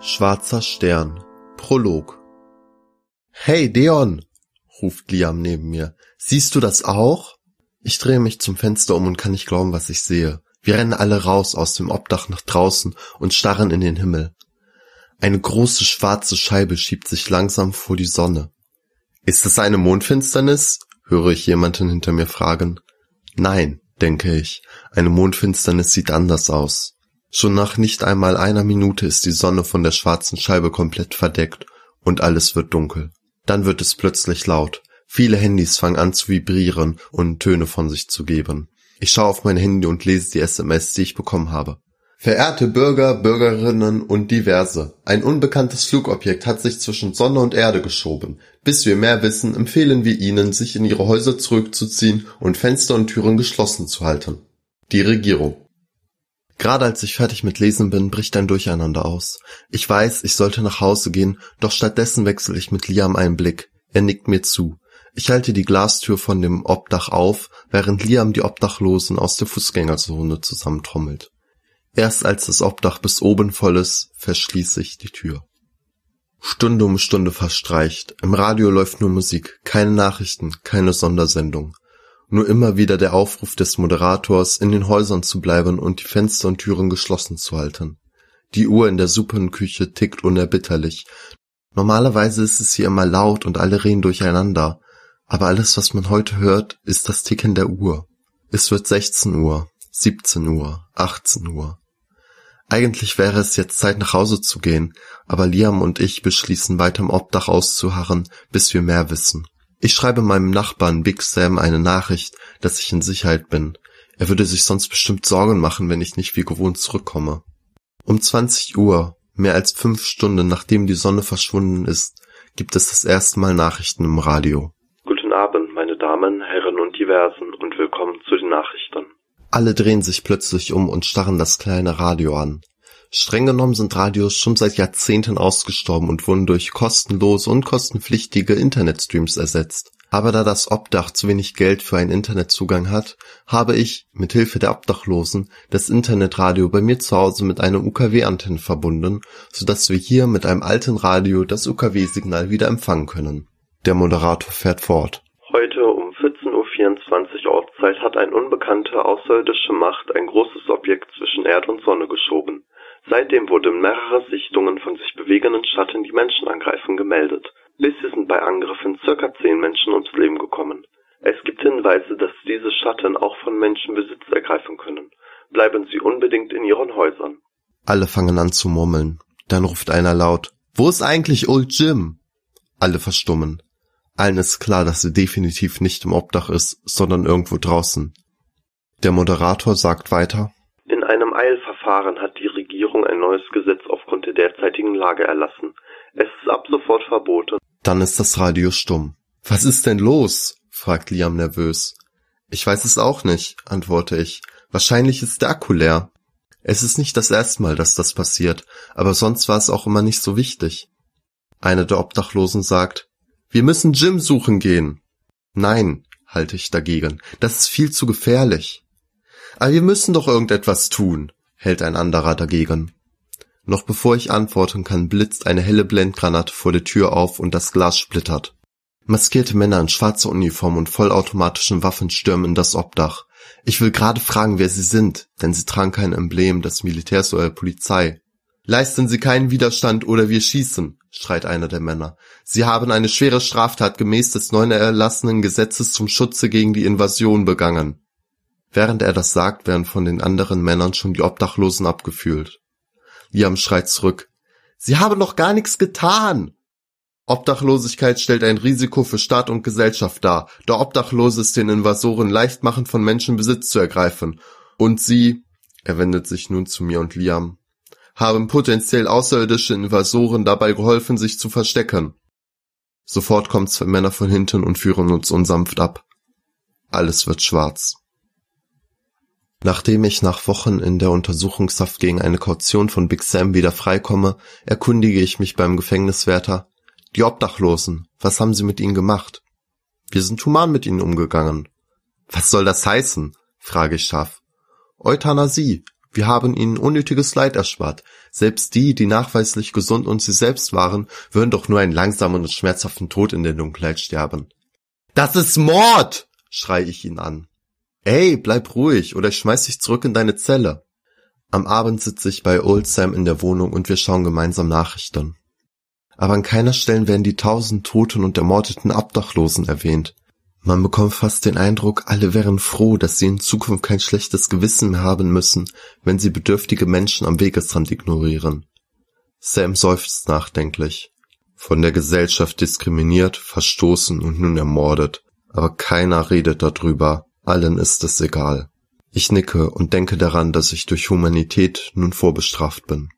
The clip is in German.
Schwarzer Stern Prolog Hey Deon, ruft Liam neben mir. Siehst du das auch? Ich drehe mich zum Fenster um und kann nicht glauben, was ich sehe. Wir rennen alle raus aus dem Obdach nach draußen und starren in den Himmel. Eine große schwarze Scheibe schiebt sich langsam vor die Sonne. Ist es eine Mondfinsternis? höre ich jemanden hinter mir fragen. Nein, denke ich, eine Mondfinsternis sieht anders aus. Schon nach nicht einmal einer Minute ist die Sonne von der schwarzen Scheibe komplett verdeckt und alles wird dunkel. Dann wird es plötzlich laut. Viele Handys fangen an zu vibrieren und Töne von sich zu geben. Ich schaue auf mein Handy und lese die SMS, die ich bekommen habe. Verehrte Bürger, Bürgerinnen und Diverse, ein unbekanntes Flugobjekt hat sich zwischen Sonne und Erde geschoben. Bis wir mehr wissen, empfehlen wir Ihnen, sich in Ihre Häuser zurückzuziehen und Fenster und Türen geschlossen zu halten. Die Regierung. Gerade als ich fertig mit Lesen bin, bricht ein Durcheinander aus. Ich weiß, ich sollte nach Hause gehen, doch stattdessen wechsle ich mit Liam einen Blick. Er nickt mir zu. Ich halte die Glastür von dem Obdach auf, während Liam die Obdachlosen aus der Fußgängerzone zusammentrommelt. Erst als das Obdach bis oben voll ist, verschließe ich die Tür. Stunde um Stunde verstreicht. Im Radio läuft nur Musik, keine Nachrichten, keine Sondersendung. Nur immer wieder der Aufruf des Moderators, in den Häusern zu bleiben und die Fenster und Türen geschlossen zu halten. Die Uhr in der Suppenküche tickt unerbitterlich. Normalerweise ist es hier immer laut und alle reden durcheinander. Aber alles, was man heute hört, ist das Ticken der Uhr. Es wird 16 Uhr, 17 Uhr, 18 Uhr. Eigentlich wäre es jetzt Zeit nach Hause zu gehen, aber Liam und ich beschließen weiter im Obdach auszuharren, bis wir mehr wissen. Ich schreibe meinem Nachbarn Big Sam eine Nachricht, dass ich in Sicherheit bin. Er würde sich sonst bestimmt Sorgen machen, wenn ich nicht wie gewohnt zurückkomme. Um 20 Uhr, mehr als fünf Stunden nachdem die Sonne verschwunden ist, gibt es das erste Mal Nachrichten im Radio. Guten Abend, meine Damen, Herren und Diversen und willkommen zu den Nachrichten. Alle drehen sich plötzlich um und starren das kleine Radio an. Streng genommen sind Radios schon seit Jahrzehnten ausgestorben und wurden durch kostenlose und kostenpflichtige Internetstreams ersetzt. Aber da das Obdach zu wenig Geld für einen Internetzugang hat, habe ich, mit Hilfe der Obdachlosen, das Internetradio bei mir zu Hause mit einer UKW-Antenne verbunden, so dass wir hier mit einem alten Radio das UKW-Signal wieder empfangen können. Der Moderator fährt fort. Heute um 14.24 Uhr Ortszeit hat eine unbekannte außerirdische Macht ein großes Objekt zwischen Erde und Sonne geschoben. Seitdem wurden mehrere Sichtungen von sich bewegenden Schatten, die Menschen angreifen, gemeldet. Bisher sind bei Angriffen circa zehn Menschen ums Leben gekommen. Es gibt Hinweise, dass diese Schatten auch von Menschen Besitz ergreifen können. Bleiben Sie unbedingt in Ihren Häusern. Alle fangen an zu murmeln. Dann ruft einer laut, wo ist eigentlich Old Jim? Alle verstummen. Allen ist klar, dass er definitiv nicht im Obdach ist, sondern irgendwo draußen. Der Moderator sagt weiter, In einem Eilverfahren hat die Regierung ein neues Gesetz aufgrund der derzeitigen Lage erlassen. Es ist ab sofort verboten. Dann ist das Radio stumm. Was ist denn los? fragt Liam nervös. Ich weiß es auch nicht, antworte ich. Wahrscheinlich ist der Akku leer. Es ist nicht das erste Mal, dass das passiert, aber sonst war es auch immer nicht so wichtig. Einer der Obdachlosen sagt, wir müssen Jim suchen gehen. Nein, halte ich dagegen, das ist viel zu gefährlich. Aber wir müssen doch irgendetwas tun, hält ein anderer dagegen. Noch bevor ich antworten kann, blitzt eine helle Blendgranate vor der Tür auf und das Glas splittert. Maskierte Männer in schwarzer Uniform und vollautomatischen Waffen stürmen in das Obdach. Ich will gerade fragen, wer sie sind, denn sie tragen kein Emblem des Militärs oder der Polizei. Leisten Sie keinen Widerstand oder wir schießen, schreit einer der Männer. Sie haben eine schwere Straftat gemäß des neuen erlassenen Gesetzes zum Schutze gegen die Invasion begangen. Während er das sagt, werden von den anderen Männern schon die Obdachlosen abgefühlt. Liam schreit zurück. Sie haben doch gar nichts getan! Obdachlosigkeit stellt ein Risiko für Staat und Gesellschaft dar, da Obdachlose es den Invasoren leicht machen, von Menschen Besitz zu ergreifen. Und sie, er wendet sich nun zu mir und Liam, haben potenziell außerirdische Invasoren dabei geholfen, sich zu verstecken. Sofort kommen zwei Männer von hinten und führen uns unsanft ab. Alles wird schwarz. Nachdem ich nach Wochen in der Untersuchungshaft gegen eine Kaution von Big Sam wieder freikomme, erkundige ich mich beim Gefängniswärter. Die Obdachlosen, was haben Sie mit ihnen gemacht? Wir sind human mit ihnen umgegangen. Was soll das heißen? frage ich scharf. Euthanasie, Wir haben ihnen unnötiges Leid erspart. Selbst die, die nachweislich gesund und sie selbst waren, würden doch nur einen langsamen und schmerzhaften Tod in der Dunkelheit sterben. Das ist Mord! schrei ich ihn an. Ey, bleib ruhig, oder ich schmeiß dich zurück in deine Zelle. Am Abend sitze ich bei Old Sam in der Wohnung und wir schauen gemeinsam Nachrichten. Aber an keiner Stelle werden die tausend toten und ermordeten Obdachlosen erwähnt. Man bekommt fast den Eindruck, alle wären froh, dass sie in Zukunft kein schlechtes Gewissen mehr haben müssen, wenn sie bedürftige Menschen am Wegesrand ignorieren. Sam seufzt nachdenklich. Von der Gesellschaft diskriminiert, verstoßen und nun ermordet. Aber keiner redet darüber, allen ist es egal. Ich nicke und denke daran, dass ich durch Humanität nun vorbestraft bin.